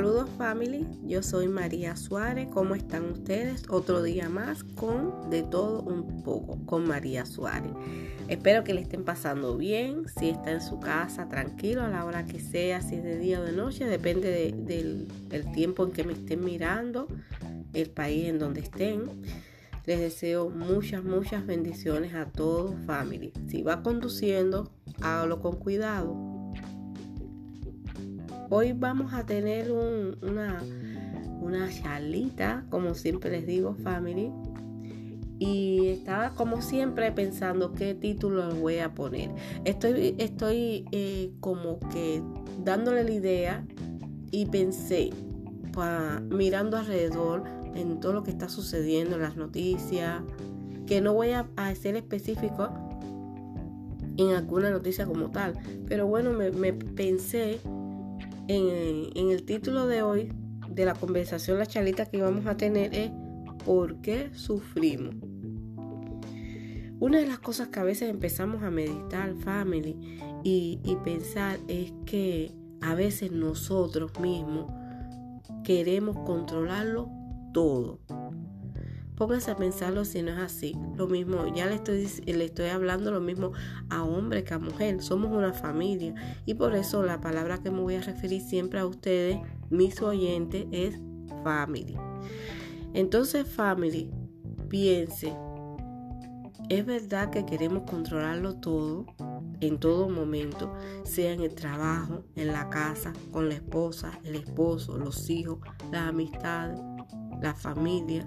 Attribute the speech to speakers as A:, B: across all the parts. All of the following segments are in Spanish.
A: Saludos family, yo soy María Suárez, ¿cómo están ustedes? Otro día más con de todo un poco con María Suárez. Espero que le estén pasando bien, si está en su casa, tranquilo a la hora que sea, si es de día o de noche, depende del, del tiempo en que me estén mirando, el país en donde estén. Les deseo muchas, muchas bendiciones a todos family. Si va conduciendo, hágalo con cuidado Hoy vamos a tener una, una charlita, como siempre les digo, family. Y estaba como siempre pensando qué título voy a poner. Estoy, estoy eh, como que dándole la idea y pensé, mirando alrededor en todo lo que está sucediendo, en las noticias, que no voy a, ser específico en alguna noticia como tal. Pero bueno, me pensé en, el título de hoy de la conversación, la charlita que vamos a tener es ¿por qué sufrimos? Una de las cosas que a veces empezamos a meditar, family, y, y pensar es que a veces nosotros mismos queremos controlarlo todo. Póngase a pensarlo si no es así. Lo mismo, ya le estoy, le estoy hablando lo mismo a hombre que a mujer. Somos una familia. Y por eso la palabra que me voy a referir siempre a ustedes, mis oyentes, es family. Entonces, family, piense, ¿es verdad que queremos controlarlo todo? en todo momento, sea en el trabajo, en la casa, con la esposa, el esposo, los hijos, las amistades, la familia,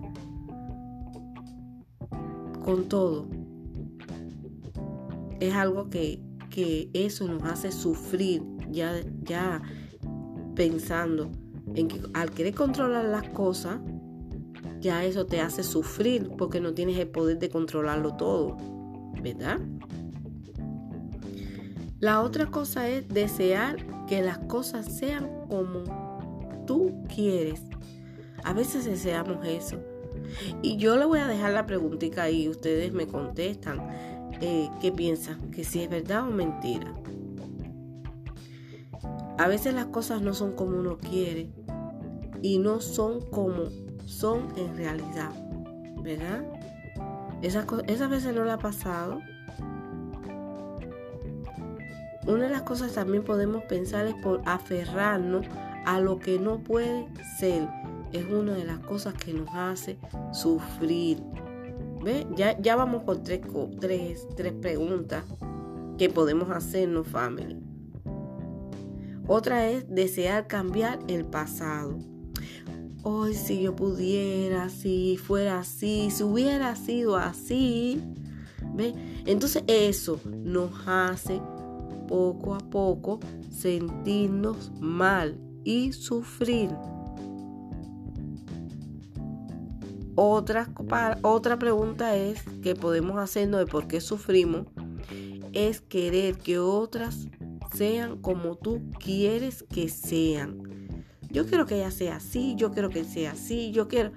A: con todo. Es algo que, eso nos hace sufrir ya, ya pensando en que al querer controlar las cosas, ya eso te hace sufrir porque no tienes el poder de controlarlo todo, ¿verdad? La otra cosa es desear que las cosas sean como tú quieres. A veces deseamos eso, y yo le voy a dejar la preguntita ahí, ustedes me contestan eh, qué piensan, que si es verdad o mentira. A veces las cosas no son como uno quiere y no son como son en realidad, ¿verdad? Esas, esas veces no le ha pasado. Una de las cosas también podemos pensar es por aferrarnos a lo que no puede ser es una de las cosas que nos hace sufrir. ¿Ve? Ya, ya vamos por tres, tres, tres preguntas que podemos hacernos, family. Otra es desear cambiar el pasado. Hoy si yo pudiera, si fuera así, si hubiera sido así. ¿Ve? Entonces eso nos hace poco a poco sentirnos mal y sufrir. Otra, otra pregunta es que podemos hacernos de por qué sufrimos es querer que otras sean como tú quieres que sean. Yo quiero que ella sea así, yo quiero que sea así, yo quiero...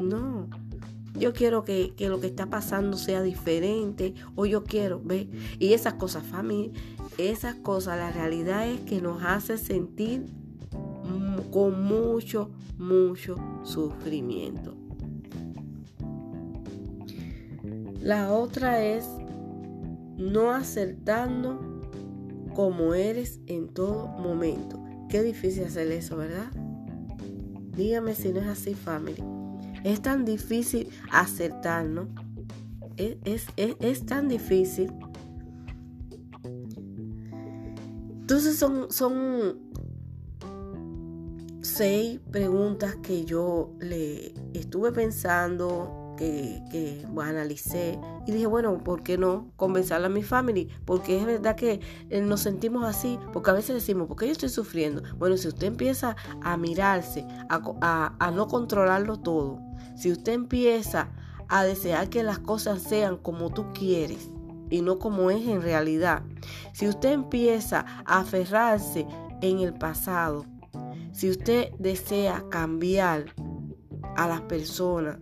A: No, yo quiero que, que lo que está pasando sea diferente o yo quiero, ¿ve? Y esas cosas, familia, esas cosas, la realidad es que nos hace sentir con mucho, mucho sufrimiento. La otra es no acertando como eres en todo momento. Qué difícil hacer eso, ¿verdad? Dígame si no es así, family. Es tan difícil acertar, ¿no? Es, es, tan difícil. Entonces son, son seis preguntas que yo le estuve pensando, que, analicé y dije, bueno, ¿por qué no convencerle a mi family? Porque es verdad que eh, nos sentimos así, porque a veces decimos, ¿por qué yo estoy sufriendo? Bueno, si usted empieza a mirarse, a no controlarlo todo, si usted empieza a desear que las cosas sean como tú quieres, y no como es en realidad. Si usted empieza a aferrarse en el pasado, si usted desea cambiar a las personas,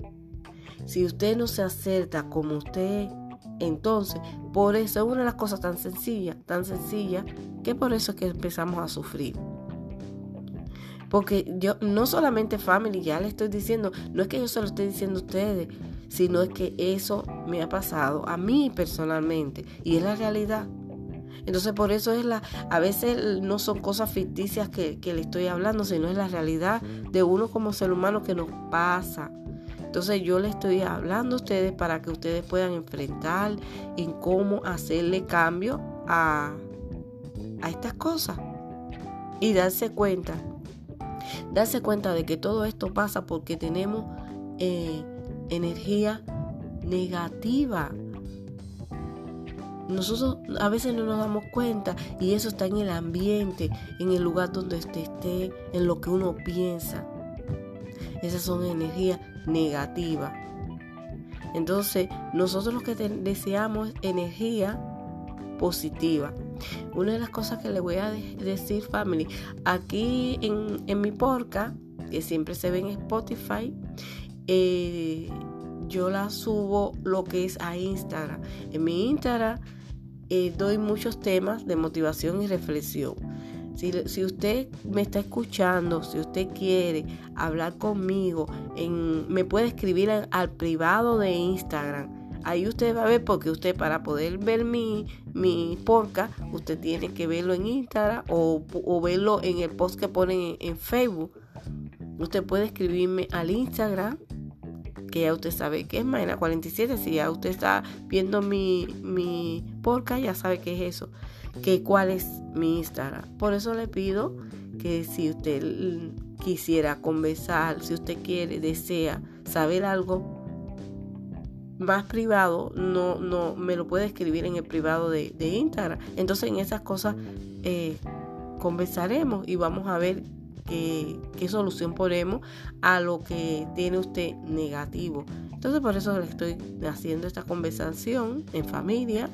A: si usted no se acerta como usted, entonces, por eso es una de las cosas tan sencillas, tan sencilla, que por eso es que empezamos a sufrir. Porque yo, no solamente family, ya le estoy diciendo, no es que yo se lo esté diciendo a ustedes, sino es que eso me ha pasado a mí personalmente y es la realidad. Entonces por eso es la, a veces no son cosas ficticias que, que le estoy hablando, sino es la realidad de uno como ser humano que nos pasa. Entonces yo le estoy hablando a ustedes para que ustedes puedan enfrentar en cómo hacerle cambio a, a estas cosas y darse cuenta, darse cuenta de que todo esto pasa porque tenemos eh, energía negativa. Nosotros a veces no nos damos cuenta y eso está en el ambiente, en el lugar donde usted esté, en lo que uno piensa. Esas son energías negativas. Entonces, nosotros lo que deseamos es energía positiva. Una de las cosas que le voy a decir, family, aquí en, mi porca, que siempre se ve en Spotify, eh, yo la subo lo que es a Instagram. En mi Instagram eh, doy muchos temas de motivación y reflexión. Si, usted me está escuchando, si usted quiere hablar conmigo, me puede escribir al privado de Instagram Ahí usted va a ver porque usted para poder ver mi, mi podcast, usted tiene que verlo en Instagram o, verlo en el post que ponen en, Facebook. Usted puede escribirme al Instagram, que ya usted sabe que es Maena47. Si ya usted está viendo mi, mi podcast, ya sabe qué es eso. Que cuál es mi Instagram. Por eso le pido que si usted quisiera conversar, si usted quiere, desea saber algo más privado, no, no me lo puede escribir en el privado de, Instagram. Entonces en esas cosas eh, conversaremos y vamos a ver qué, qué, solución ponemos a lo que tiene usted negativo. Entonces por eso le estoy haciendo esta conversación en familia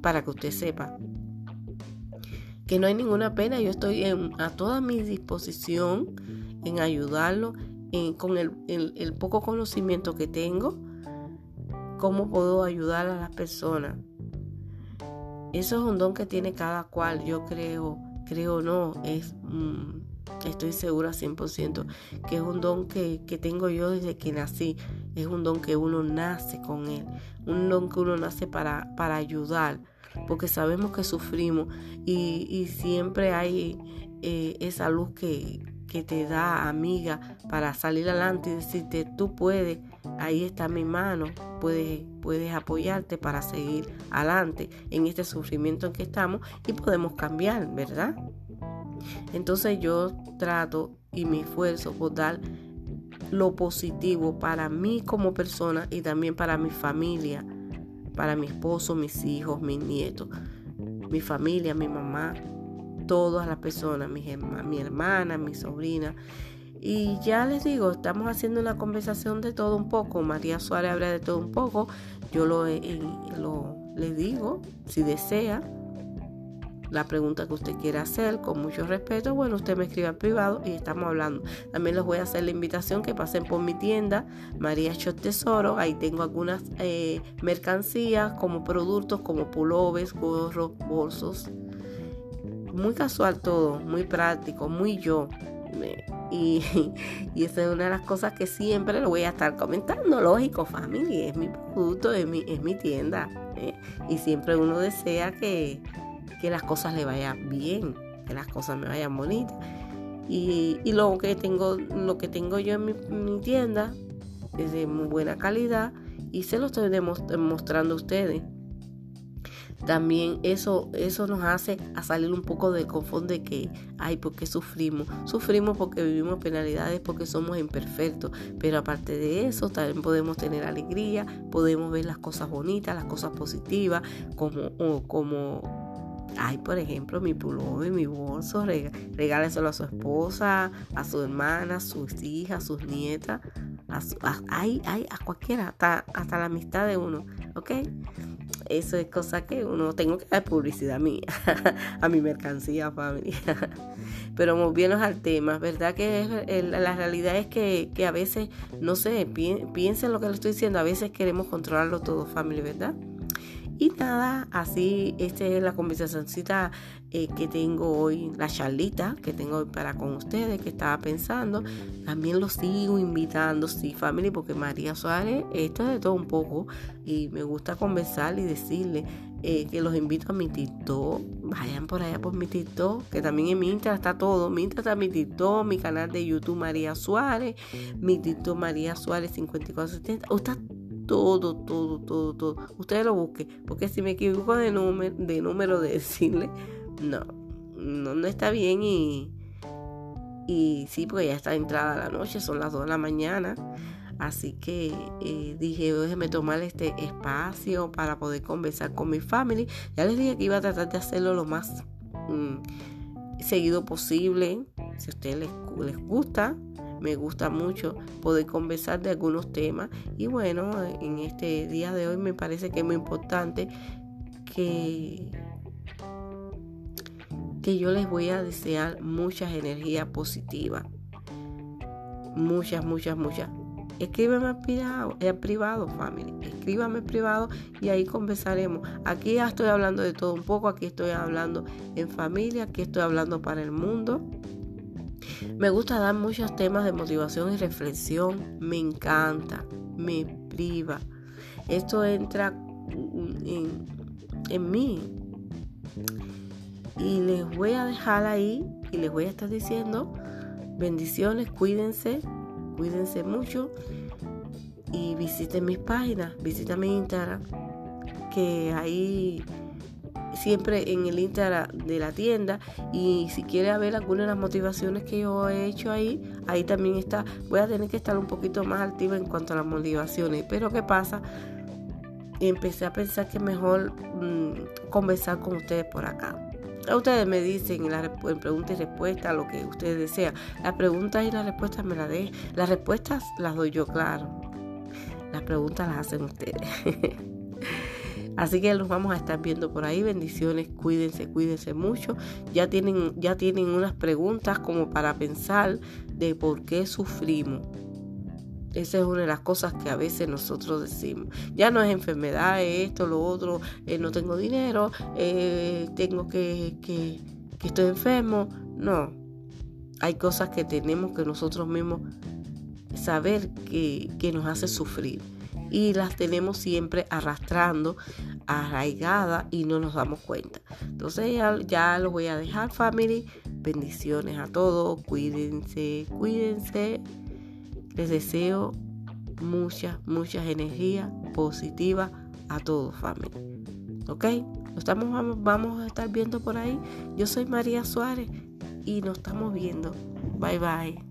A: para que usted sepa que no hay ninguna pena. Yo estoy a toda mi disposición en ayudarlo con el, poco conocimiento que tengo cómo puedo ayudar a las personas. Eso es un don que tiene cada cual, yo creo, creo no, es, mm, estoy segura 100% que es un don que, tengo yo desde que nací, es un don que uno nace con él, un don que uno nace para, para ayudar, porque sabemos que sufrimos y, siempre hay eh, esa luz que, que te da amiga para salir adelante y decirte tú puedes, ahí está mi mano, puedes, puedes apoyarte para seguir adelante en este sufrimiento en que estamos y podemos cambiar, ¿verdad? Entonces yo trato y me esfuerzo por dar lo positivo para mí como persona y también para mi familia, para mi esposo, mis hijos, mis nietos, mi familia, mi mamá, todas las personas, mi, mi hermana, mi sobrina. Y ya les digo, estamos haciendo una conversación de todo un poco. María Suárez habla de todo un poco. Yo lo, lo le digo, si desea, la pregunta que usted quiera hacer, con mucho respeto, bueno, usted me escribe al privado y estamos hablando. También les voy a hacer la invitación que pasen por mi tienda, María Shot Tesoro. Ahí tengo algunas eh, mercancías como productos como pullovers, gorros, bolsos muy casual todo, muy práctico, muy yo. Y, y, esa es una de las cosas que siempre lo voy a estar comentando. Lógico, family, es mi producto, es mi, es mi tienda. ¿eh? Y siempre uno desea que, las cosas le vayan bien, que las cosas me vayan bonitas. Y, y lo que tengo, lo que tengo yo en mi, mi tienda es de muy buena calidad y se lo estoy demostrando a ustedes también eso, eso nos hace a salir un poco del confort de que, ay, ¿por qué sufrimos? Sufrimos porque vivimos penalidades, porque somos imperfectos, pero aparte de eso también podemos tener alegría, podemos ver las cosas bonitas, las cosas positivas, como, como ay, por ejemplo, mi pullover, mi bolso, regáleselo a su esposa, a su hermana, a sus hijas, a sus nietas, a, a cualquiera, hasta, hasta la amistad de uno, ¿ok? Eso es cosa que uno tengo que dar publicidad a mí, a mi mercancía, familia. Pero moviéndonos al tema, ¿verdad? Que la realidad es que, a veces, no sé, piensen lo que le estoy diciendo, a veces queremos controlarlo todo, familia, ¿verdad? Y nada, así, esta es la conversacióncita eh, que tengo hoy, la charlita que tengo hoy para con ustedes, que estaba pensando. También los sigo invitando, sí, family, porque María Suárez, esto es de todo un poco. Y me gusta conversar y decirle eh, que los invito a mi TikTok. Vayan por allá por mi TikTok, que también en mi Instagram está todo. Mi Instagram está mi TikTok, mi canal de YouTube María Suárez, mi TikTok María Suárez 5470. Está todo, todo, todo, todo. Ustedes lo busquen, porque si me equivoco de número, de decirle no, no, no está bien y, y sí, porque ya está entrada la noche, son las 2 de la mañana. Así que eh, dije, déjeme tomar este espacio para poder conversar con mi familia. Ya les dije que iba a tratar de hacerlo lo más mm, seguido posible. Si a ustedes les, les, gusta, me gusta mucho poder conversar de algunos temas. Y bueno, en este día de hoy me parece que es muy importante que que yo les voy a desear muchas energías positivas. Muchas, muchas, muchas. Escríbeme privado, en privado, family. Escríbame privado y ahí conversaremos. Aquí ya estoy hablando de todo un poco. Aquí estoy hablando en familia. Aquí estoy hablando para el mundo. Me gusta dar muchos temas de motivación y reflexión. Me encanta. Me priva. Esto entra en, en mí y les voy a dejar ahí y les voy a estar diciendo bendiciones, cuídense, cuídense mucho y visiten mis páginas, visiten mi Instagram, que ahí siempre en el Instagram de la tienda y si quiere ver algunas de las motivaciones que yo he hecho ahí, ahí también está. Voy a tener que estar un poquito más activa en cuanto a las motivaciones, pero ¿qué pasa? Empecé a pensar que mejor mm, conversar con ustedes por acá. Ustedes me dicen en, la, pregunta y respuesta lo que ustedes desean. Las preguntas y las respuestas me las de. Las respuestas las doy yo, claro. Las preguntas las hacen ustedes. Así que los vamos a estar viendo por ahí. Bendiciones, cuídense, cuídense mucho. Ya tienen, ya tienen unas preguntas como para pensar de por qué sufrimos. Esa es una de las cosas que a veces nosotros decimos. Ya no es enfermedad, es esto, lo otro, eh, no tengo dinero, eh, tengo que, que, que estoy enfermo. No, hay cosas que tenemos que nosotros mismos saber que, que nos hace sufrir. Y las tenemos siempre arrastrando, arraigadas y no nos damos cuenta. Entonces ya, ya lo voy a dejar, family. Bendiciones a todos. Cuídense, cuídense. Les deseo muchas, muchas energías positivas a todos, familia. ¿Ok? Estamos, vamos, vamos a estar viendo por ahí. Yo soy María Suárez y nos estamos viendo. Bye bye.